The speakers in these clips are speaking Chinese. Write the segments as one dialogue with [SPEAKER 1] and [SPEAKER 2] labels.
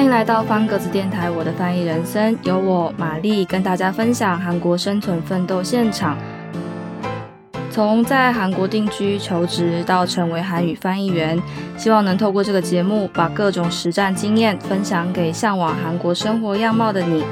[SPEAKER 1] 欢迎来到方格子电台，我的翻译人生，由我玛丽跟大家分享韩国生存奋斗现场。从在韩国定居求职到成为韩语翻译员，希望能透过这个节目，把各种实战经验分享给向往韩国生活样貌的你。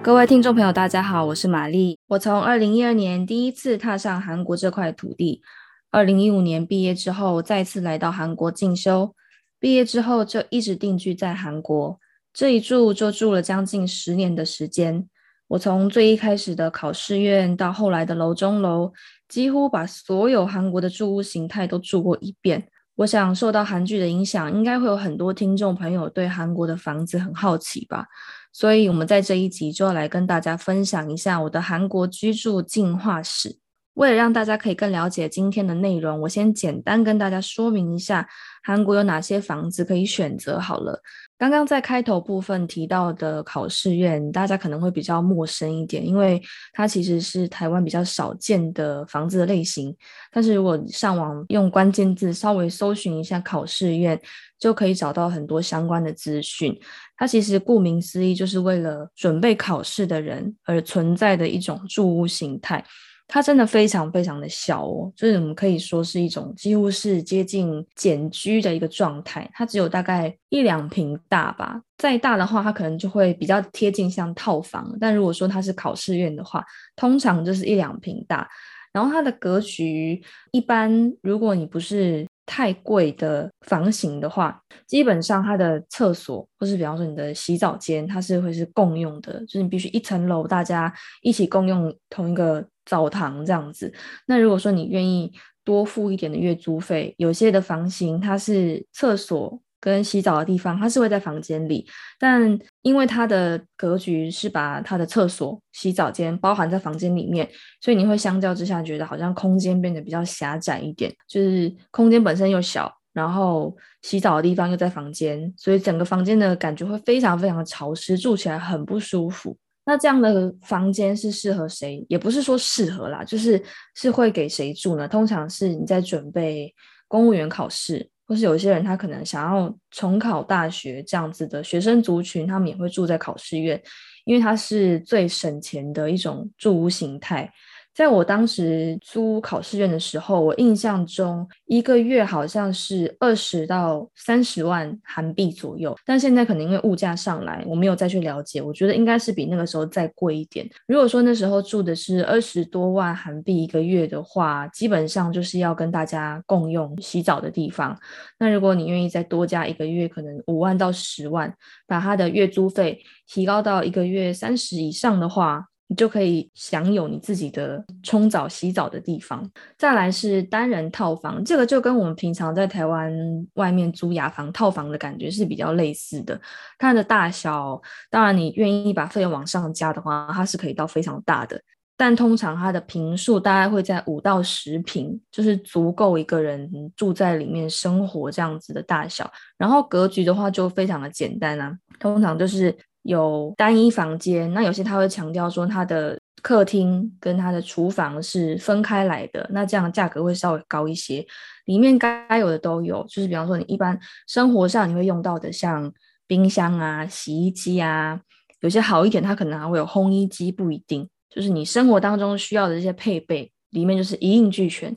[SPEAKER 1] 各位听众朋友，大家好，我是玛丽。我从二零一二年第一次踏上韩国这块土地。二零一五年毕业之后，再次来到韩国进修。毕业之后就一直定居在韩国，这一住就住了将近十年的时间。我从最一开始的考试院，到后来的楼中楼，几乎把所有韩国的住屋形态都住过一遍。我想受到韩剧的影响，应该会有很多听众朋友对韩国的房子很好奇吧。所以，我们在这一集就要来跟大家分享一下我的韩国居住进化史。为了让大家可以更了解今天的内容，我先简单跟大家说明一下韩国有哪些房子可以选择。好了，刚刚在开头部分提到的考试院，大家可能会比较陌生一点，因为它其实是台湾比较少见的房子的类型。但是如果上网用关键字稍微搜寻一下考试院，就可以找到很多相关的资讯。它其实顾名思义，就是为了准备考试的人而存在的一种住屋形态。它真的非常非常的小哦，就是我们可以说是一种几乎是接近简居的一个状态。它只有大概一两平大吧，再大的话，它可能就会比较贴近像套房。但如果说它是考试院的话，通常就是一两平大。然后它的格局一般，如果你不是太贵的房型的话，基本上它的厕所或是比方说你的洗澡间，它是会是共用的，就是你必须一层楼大家一起共用同一个。澡堂这样子，那如果说你愿意多付一点的月租费，有些的房型它是厕所跟洗澡的地方，它是会在房间里，但因为它的格局是把它的厕所、洗澡间包含在房间里面，所以你会相较之下觉得好像空间变得比较狭窄一点，就是空间本身又小，然后洗澡的地方又在房间，所以整个房间的感觉会非常非常的潮湿，住起来很不舒服。那这样的房间是适合谁？也不是说适合啦，就是是会给谁住呢？通常是你在准备公务员考试，或是有些人他可能想要重考大学这样子的学生族群，他们也会住在考试院，因为它是最省钱的一种住屋形态。在我当时租考试院的时候，我印象中一个月好像是二十到三十万韩币左右，但现在可能因为物价上来，我没有再去了解，我觉得应该是比那个时候再贵一点。如果说那时候住的是二十多万韩币一个月的话，基本上就是要跟大家共用洗澡的地方。那如果你愿意再多加一个月，可能五万到十万，把它的月租费提高到一个月三十以上的话。你就可以享有你自己的冲澡、洗澡的地方。再来是单人套房，这个就跟我们平常在台湾外面租雅房套房的感觉是比较类似的。它的大小，当然你愿意把费用往上加的话，它是可以到非常大的。但通常它的平数大概会在五到十平，就是足够一个人住在里面生活这样子的大小。然后格局的话就非常的简单啊，通常就是。有单一房间，那有些他会强调说，他的客厅跟他的厨房是分开来的，那这样价格会稍微高一些。里面该有的都有，就是比方说你一般生活上你会用到的，像冰箱啊、洗衣机啊，有些好一点，它可能还会有烘衣机，不一定。就是你生活当中需要的这些配备，里面就是一应俱全。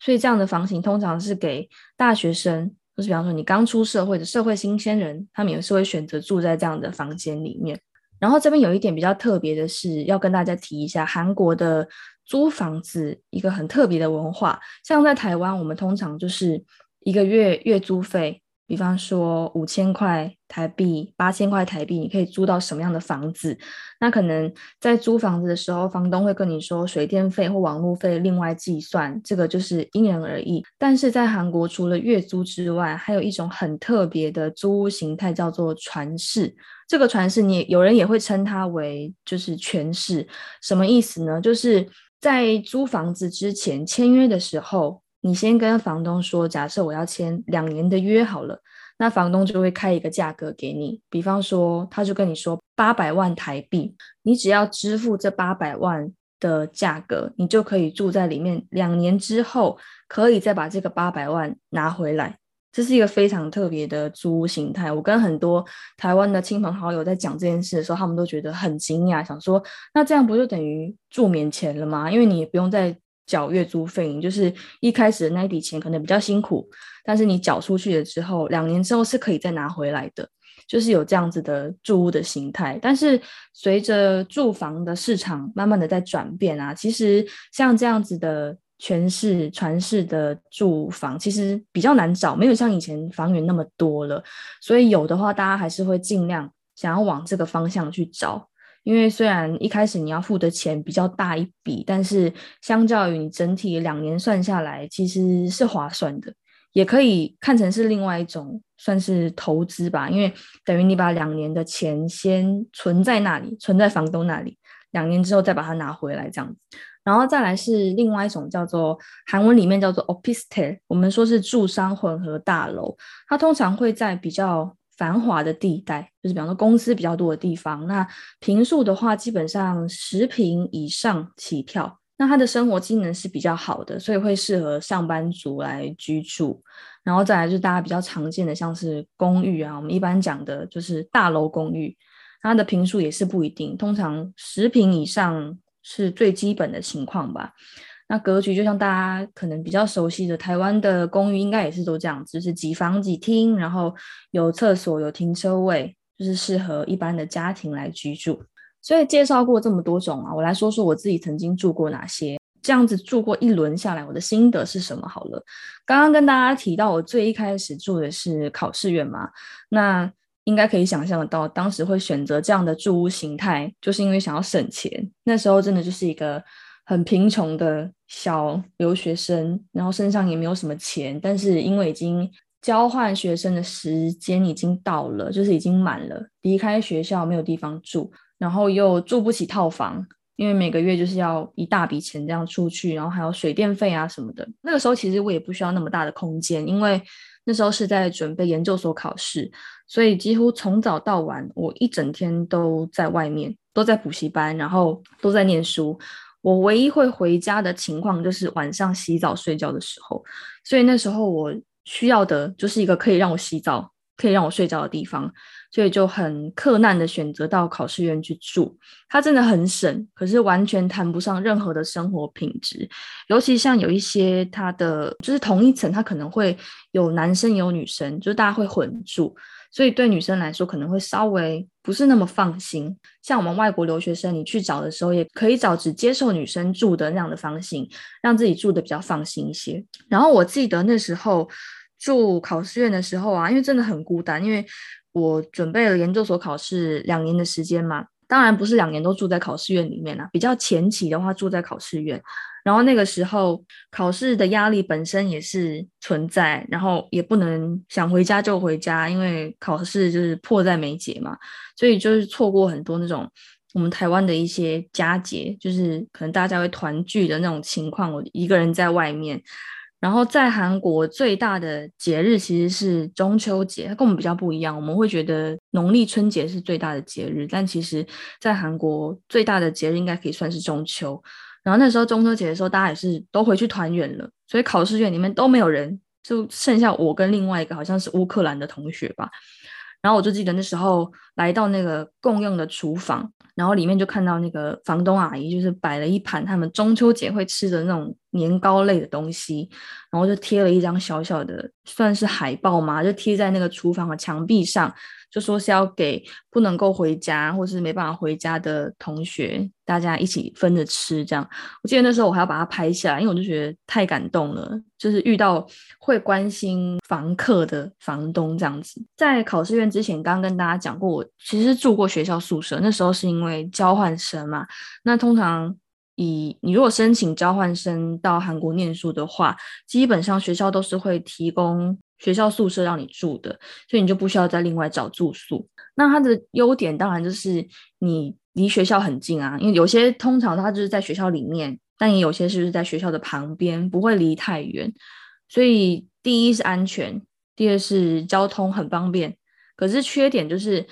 [SPEAKER 1] 所以这样的房型通常是给大学生。就是比方说，你刚出社会的社会新鲜人，他们也是会选择住在这样的房间里面。然后这边有一点比较特别的是，要跟大家提一下，韩国的租房子一个很特别的文化。像在台湾，我们通常就是一个月月租费。比方说五千块台币、八千块台币，你可以租到什么样的房子？那可能在租房子的时候，房东会跟你说水电费或网络费另外计算，这个就是因人而异。但是在韩国，除了月租之外，还有一种很特别的租屋形态，叫做传世。这个传世，你有人也会称它为就是全市。什么意思呢？就是在租房子之前签约的时候。你先跟房东说，假设我要签两年的约好了，那房东就会开一个价格给你，比方说他就跟你说八百万台币，你只要支付这八百万的价格，你就可以住在里面，两年之后可以再把这个八百万拿回来。这是一个非常特别的租屋形态。我跟很多台湾的亲朋好友在讲这件事的时候，他们都觉得很惊讶，想说那这样不就等于住免钱了吗？因为你也不用再缴月租费，就是一开始的那一笔钱可能比较辛苦，但是你缴出去了之后，两年之后是可以再拿回来的。就是有这样子的住屋的形态，但是随着住房的市场慢慢的在转变啊，其实像这样子的全市传世的住房，其实比较难找，没有像以前房源那么多了。所以有的话，大家还是会尽量想要往这个方向去找，因为虽然一开始你要付的钱比较大一笔，但是相较于你整体两年算下来，其实是划算的。也可以看成是另外一种算是投资吧，因为等于你把两年的钱先存在那里，存在房东那里，两年之后再把它拿回来这样子。然后再来是另外一种叫做韩文里面叫做 opistel，我们说是住商混合大楼，它通常会在比较繁华的地带，就是比方说公司比较多的地方。那平数的话，基本上十平以上起跳。那它的生活机能是比较好的，所以会适合上班族来居住。然后再来就是大家比较常见的，像是公寓啊，我们一般讲的就是大楼公寓，它的平数也是不一定，通常十平以上是最基本的情况吧。那格局就像大家可能比较熟悉的台湾的公寓，应该也是都这样子，就是几房几厅，然后有厕所、有停车位，就是适合一般的家庭来居住。所以介绍过这么多种啊，我来说说我自己曾经住过哪些。这样子住过一轮下来，我的心得是什么？好了，刚刚跟大家提到，我最一开始住的是考试院嘛，那应该可以想象得到，当时会选择这样的住屋形态，就是因为想要省钱。那时候真的就是一个很贫穷的小留学生，然后身上也没有什么钱，但是因为已经交换学生的时间已经到了，就是已经满了，离开学校没有地方住。然后又住不起套房，因为每个月就是要一大笔钱这样出去，然后还有水电费啊什么的。那个时候其实我也不需要那么大的空间，因为那时候是在准备研究所考试，所以几乎从早到晚，我一整天都在外面，都在补习班，然后都在念书。我唯一会回家的情况就是晚上洗澡睡觉的时候，所以那时候我需要的就是一个可以让我洗澡、可以让我睡觉的地方。所以就很克难的选择到考试院去住，它真的很省，可是完全谈不上任何的生活品质。尤其像有一些它的就是同一层，它可能会有男生有女生，就是大家会混住，所以对女生来说可能会稍微不是那么放心。像我们外国留学生，你去找的时候也可以找只接受女生住的那样的房型，让自己住的比较放心一些。然后我记得那时候住考试院的时候啊，因为真的很孤单，因为。我准备了研究所考试两年的时间嘛，当然不是两年都住在考试院里面啦，比较前期的话住在考试院，然后那个时候考试的压力本身也是存在，然后也不能想回家就回家，因为考试就是迫在眉睫嘛，所以就是错过很多那种我们台湾的一些佳节，就是可能大家会团聚的那种情况，我一个人在外面。然后在韩国最大的节日其实是中秋节，它跟我们比较不一样。我们会觉得农历春节是最大的节日，但其实，在韩国最大的节日应该可以算是中秋。然后那时候中秋节的时候，大家也是都回去团圆了，所以考试院里面都没有人，就剩下我跟另外一个好像是乌克兰的同学吧。然后我就记得那时候来到那个共用的厨房，然后里面就看到那个房东阿姨就是摆了一盘他们中秋节会吃的那种。年糕类的东西，然后就贴了一张小小的，算是海报嘛，就贴在那个厨房的墙壁上，就说是要给不能够回家或是没办法回家的同学，大家一起分着吃。这样，我记得那时候我还要把它拍下来，因为我就觉得太感动了，就是遇到会关心房客的房东这样子。在考试院之前，刚刚跟大家讲过，我其实住过学校宿舍，那时候是因为交换生嘛，那通常。以你如果申请交换生到韩国念书的话，基本上学校都是会提供学校宿舍让你住的，所以你就不需要再另外找住宿。那它的优点当然就是你离学校很近啊，因为有些通常它就是在学校里面，但也有些是不是在学校的旁边，不会离太远。所以第一是安全，第二是交通很方便。可是缺点就是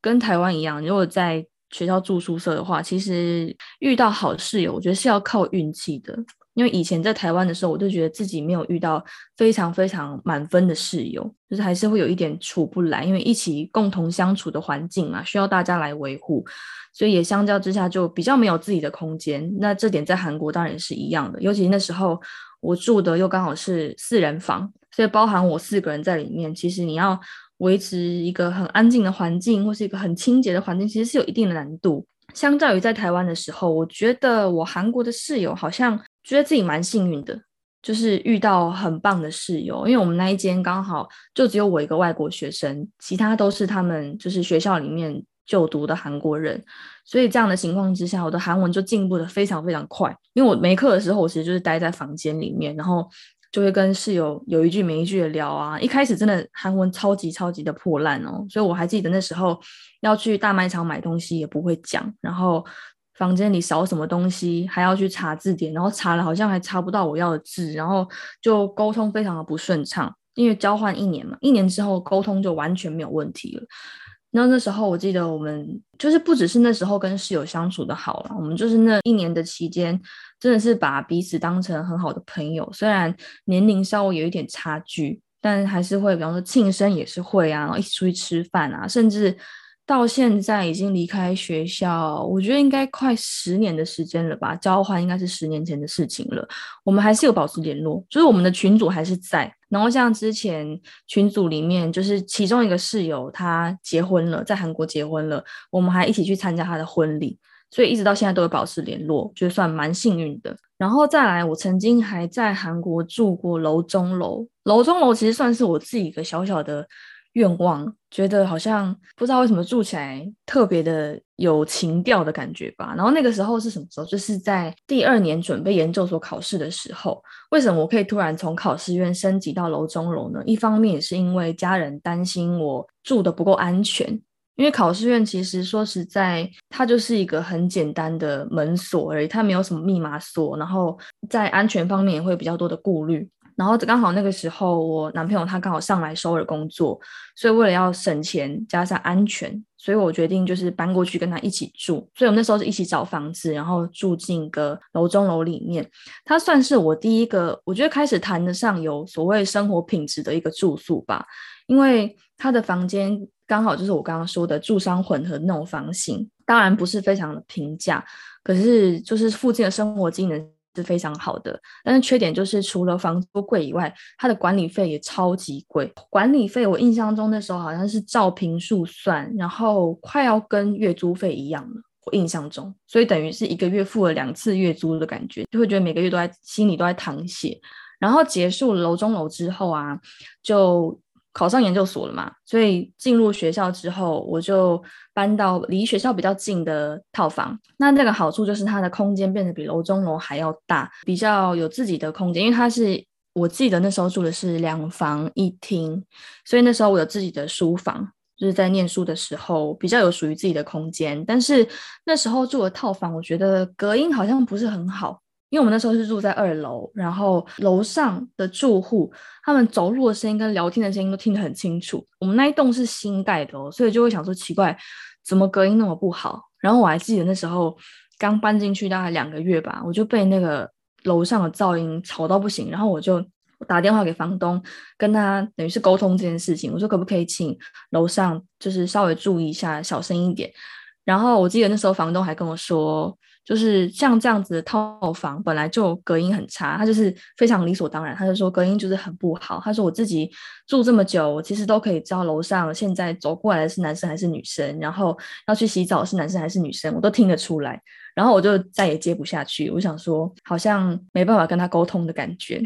[SPEAKER 1] 跟台湾一样，如果在学校住宿舍的话，其实遇到好室友，我觉得是要靠运气的。因为以前在台湾的时候，我就觉得自己没有遇到非常非常满分的室友，就是还是会有一点处不来，因为一起共同相处的环境嘛，需要大家来维护，所以也相较之下就比较没有自己的空间。那这点在韩国当然也是一样的，尤其那时候我住的又刚好是四人房，所以包含我四个人在里面，其实你要维持一个很安静的环境或是一个很清洁的环境，其实是有一定的难度。相较于在台湾的时候，我觉得我韩国的室友好像。觉得自己蛮幸运的，就是遇到很棒的室友。因为我们那一间刚好就只有我一个外国学生，其他都是他们就是学校里面就读的韩国人，所以这样的情况之下，我的韩文就进步的非常非常快。因为我没课的时候，我其实就是待在房间里面，然后就会跟室友有一句没一句的聊啊。一开始真的韩文超级超级的破烂哦，所以我还记得那时候要去大卖场买东西也不会讲，然后。房间里少什么东西，还要去查字典，然后查了好像还查不到我要的字，然后就沟通非常的不顺畅。因为交换一年嘛，一年之后沟通就完全没有问题了。那那时候我记得我们就是不只是那时候跟室友相处的好了，我们就是那一年的期间，真的是把彼此当成很好的朋友。虽然年龄稍微有一点差距，但还是会，比方说庆生也是会啊，然后一起出去吃饭啊，甚至。到现在已经离开学校，我觉得应该快十年的时间了吧。交换应该是十年前的事情了。我们还是有保持联络，就是我们的群组还是在。然后像之前群组里面，就是其中一个室友他结婚了，在韩国结婚了，我们还一起去参加他的婚礼，所以一直到现在都有保持联络，就算蛮幸运的。然后再来，我曾经还在韩国住过楼中楼，楼中楼其实算是我自己一个小小的。愿望觉得好像不知道为什么住起来特别的有情调的感觉吧。然后那个时候是什么时候？就是在第二年准备研究所考试的时候。为什么我可以突然从考试院升级到楼中楼呢？一方面也是因为家人担心我住的不够安全，因为考试院其实说实在，它就是一个很简单的门锁而已，它没有什么密码锁，然后在安全方面也会比较多的顾虑。然后刚好那个时候，我男朋友他刚好上来首尔工作，所以为了要省钱加上安全，所以我决定就是搬过去跟他一起住。所以我们那时候是一起找房子，然后住进个楼中楼里面。他算是我第一个，我觉得开始谈得上有所谓生活品质的一个住宿吧，因为他的房间刚好就是我刚刚说的住商混合那种房型，当然不是非常的平价，可是就是附近的生活机能。是非常好的，但是缺点就是除了房租贵以外，它的管理费也超级贵。管理费我印象中那时候好像是照平数算，然后快要跟月租费一样了。我印象中，所以等于是一个月付了两次月租的感觉，就会觉得每个月都在心里都在淌血。然后结束楼中楼之后啊，就。考上研究所了嘛，所以进入学校之后，我就搬到离学校比较近的套房。那那个好处就是它的空间变得比楼中楼还要大，比较有自己的空间。因为它是我记得那时候住的是两房一厅，所以那时候我有自己的书房，就是在念书的时候比较有属于自己的空间。但是那时候住的套房，我觉得隔音好像不是很好。因为我们那时候是住在二楼，然后楼上的住户他们走路的声音跟聊天的声音都听得很清楚。我们那一栋是新盖的，所以就会想说奇怪，怎么隔音那么不好？然后我还记得那时候刚搬进去大概两个月吧，我就被那个楼上的噪音吵到不行，然后我就打电话给房东，跟他等于是沟通这件事情，我说可不可以请楼上就是稍微注意一下，小声一点。然后我记得那时候房东还跟我说。就是像这样子的套房，本来就隔音很差，他就是非常理所当然。他就说隔音就是很不好。他说我自己住这么久，我其实都可以知道楼上现在走过来的是男生还是女生，然后要去洗澡是男生还是女生，我都听得出来。然后我就再也接不下去，我想说好像没办法跟他沟通的感觉。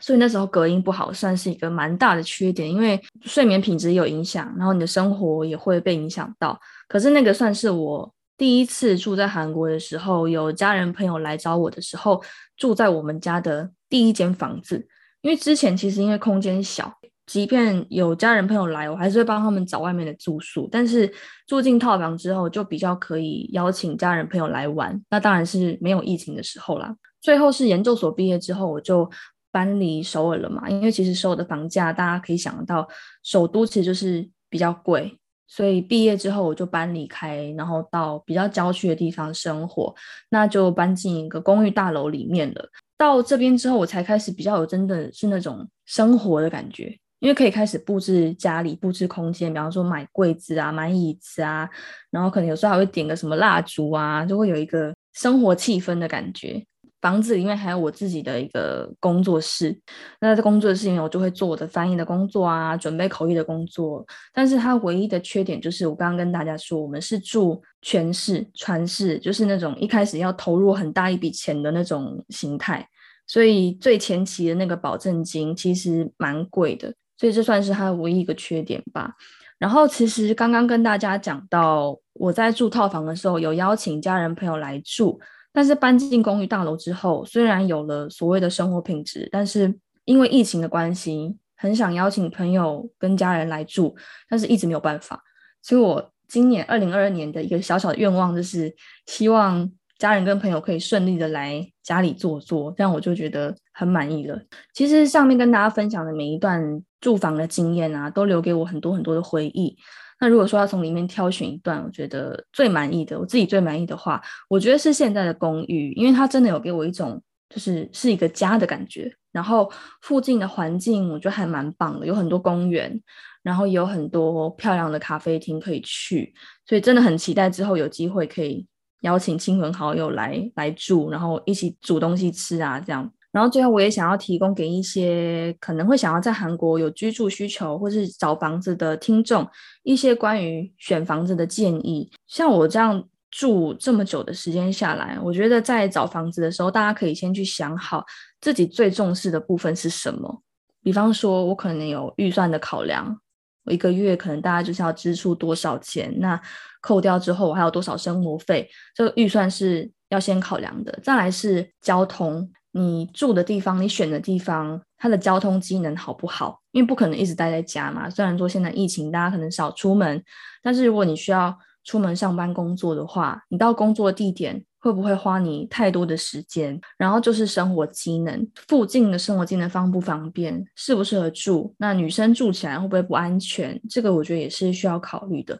[SPEAKER 1] 所以那时候隔音不好，算是一个蛮大的缺点，因为睡眠品质有影响，然后你的生活也会被影响到。可是那个算是我。第一次住在韩国的时候，有家人朋友来找我的时候，住在我们家的第一间房子。因为之前其实因为空间小，即便有家人朋友来，我还是会帮他们找外面的住宿。但是住进套房之后，就比较可以邀请家人朋友来玩。那当然是没有疫情的时候啦。最后是研究所毕业之后，我就搬离首尔了嘛。因为其实首尔的房价，大家可以想得到，首都其实就是比较贵。所以毕业之后我就搬离开，然后到比较郊区的地方生活，那就搬进一个公寓大楼里面了。到这边之后，我才开始比较有真的是那种生活的感觉，因为可以开始布置家里、布置空间，比方说买柜子啊、买椅子啊，然后可能有时候还会点个什么蜡烛啊，就会有一个生活气氛的感觉。房子里面还有我自己的一个工作室，那在工作室里面，我就会做我的翻译的工作啊，准备口译的工作。但是它唯一的缺点就是，我刚刚跟大家说，我们是住全市传世，就是那种一开始要投入很大一笔钱的那种形态，所以最前期的那个保证金其实蛮贵的，所以这算是它唯一一个缺点吧。然后其实刚刚跟大家讲到，我在住套房的时候，有邀请家人朋友来住。但是搬进公寓大楼之后，虽然有了所谓的生活品质，但是因为疫情的关系，很想邀请朋友跟家人来住，但是一直没有办法。所以我今年二零二二年的一个小小的愿望，就是希望家人跟朋友可以顺利的来家里坐坐，这样我就觉得很满意了。其实上面跟大家分享的每一段住房的经验啊，都留给我很多很多的回忆。那如果说要从里面挑选一段，我觉得最满意的，我自己最满意的话，我觉得是现在的公寓，因为它真的有给我一种就是是一个家的感觉。然后附近的环境我觉得还蛮棒的，有很多公园，然后也有很多漂亮的咖啡厅可以去，所以真的很期待之后有机会可以邀请亲朋好友来来住，然后一起煮东西吃啊这样。然后最后，我也想要提供给一些可能会想要在韩国有居住需求或是找房子的听众一些关于选房子的建议。像我这样住这么久的时间下来，我觉得在找房子的时候，大家可以先去想好自己最重视的部分是什么。比方说，我可能有预算的考量，我一个月可能大家就是要支出多少钱，那扣掉之后我还有多少生活费，这个预算是要先考量的。再来是交通。你住的地方，你选的地方，它的交通机能好不好？因为不可能一直待在家嘛。虽然说现在疫情，大家可能少出门，但是如果你需要出门上班工作的话，你到工作地点会不会花你太多的时间？然后就是生活机能，附近的生活机能方不方便，适不适合住？那女生住起来会不会不安全？这个我觉得也是需要考虑的。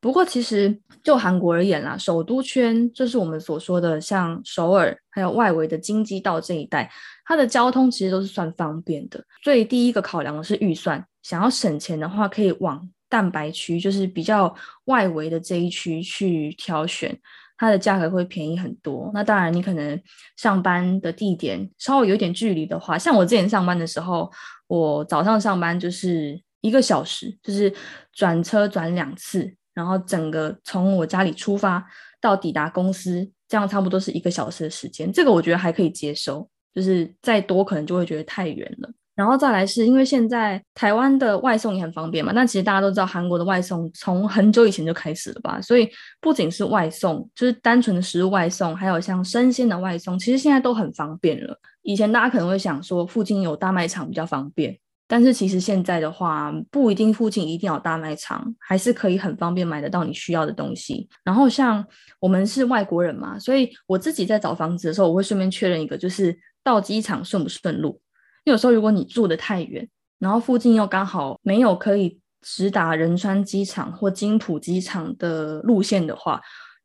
[SPEAKER 1] 不过，其实就韩国而言啦，首都圈就是我们所说的像首尔，还有外围的京畿道这一带，它的交通其实都是算方便的。所以第一个考量的是预算，想要省钱的话，可以往蛋白区，就是比较外围的这一区去挑选，它的价格会便宜很多。那当然，你可能上班的地点稍微有点距离的话，像我之前上班的时候，我早上上班就是一个小时，就是转车转两次。然后整个从我家里出发到抵达公司，这样差不多是一个小时的时间，这个我觉得还可以接受。就是再多可能就会觉得太远了。然后再来是因为现在台湾的外送也很方便嘛，那其实大家都知道韩国的外送从很久以前就开始了吧，所以不仅是外送，就是单纯的食物外送，还有像生鲜的外送，其实现在都很方便了。以前大家可能会想说附近有大卖场比较方便。但是其实现在的话，不一定附近一定要大卖场，还是可以很方便买得到你需要的东西。然后像我们是外国人嘛，所以我自己在找房子的时候，我会顺便确认一个，就是到机场顺不顺路。因为有时候如果你住的太远，然后附近又刚好没有可以直达仁川机场或金浦机场的路线的话。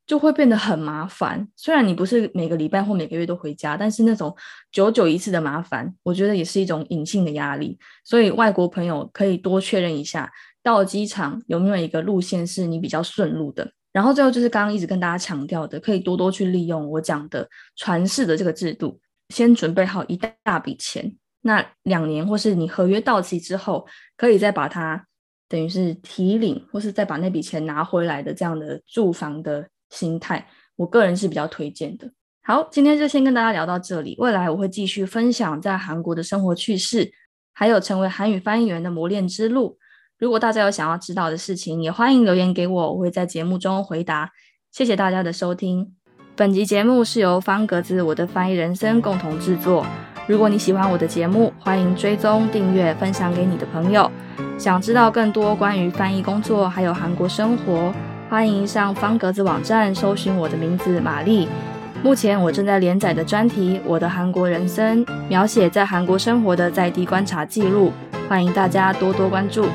[SPEAKER 1] 就会变得很麻烦。虽然你不是每个礼拜或每个月都回家，但是那种久久一次的麻烦，我觉得也是一种隐性的压力。所以外国朋友可以多确认一下，到机场有没有一个路线是你比较顺路的。然后最后就是刚刚一直跟大家强调的，可以多多去利用我讲的传世的这个制度，先准备好一大笔钱，那两年或是你合约到期之后，可以再把它等于是提领，或是再把那笔钱拿回来的这样的住房的。心态，我个人是比较推荐的。好，今天就先跟大家聊到这里。未来我会继续分享在韩国的生活趣事，还有成为韩语翻译员的磨练之路。如果大家有想要知道的事情，也欢迎留言给我，我会在节目中回答。谢谢大家的收听。本集节目是由方格子我的翻译人生共同制作。如果你喜欢我的节目，欢迎追踪、订阅、分享给你的朋友。想知道更多关于翻译工作，还有韩国生活。欢迎上方格子网站搜寻我的名字玛丽。目前我正在连载的专题《我的韩国人生》，描写在韩国生活的在地观察记录。欢迎大家多多关注。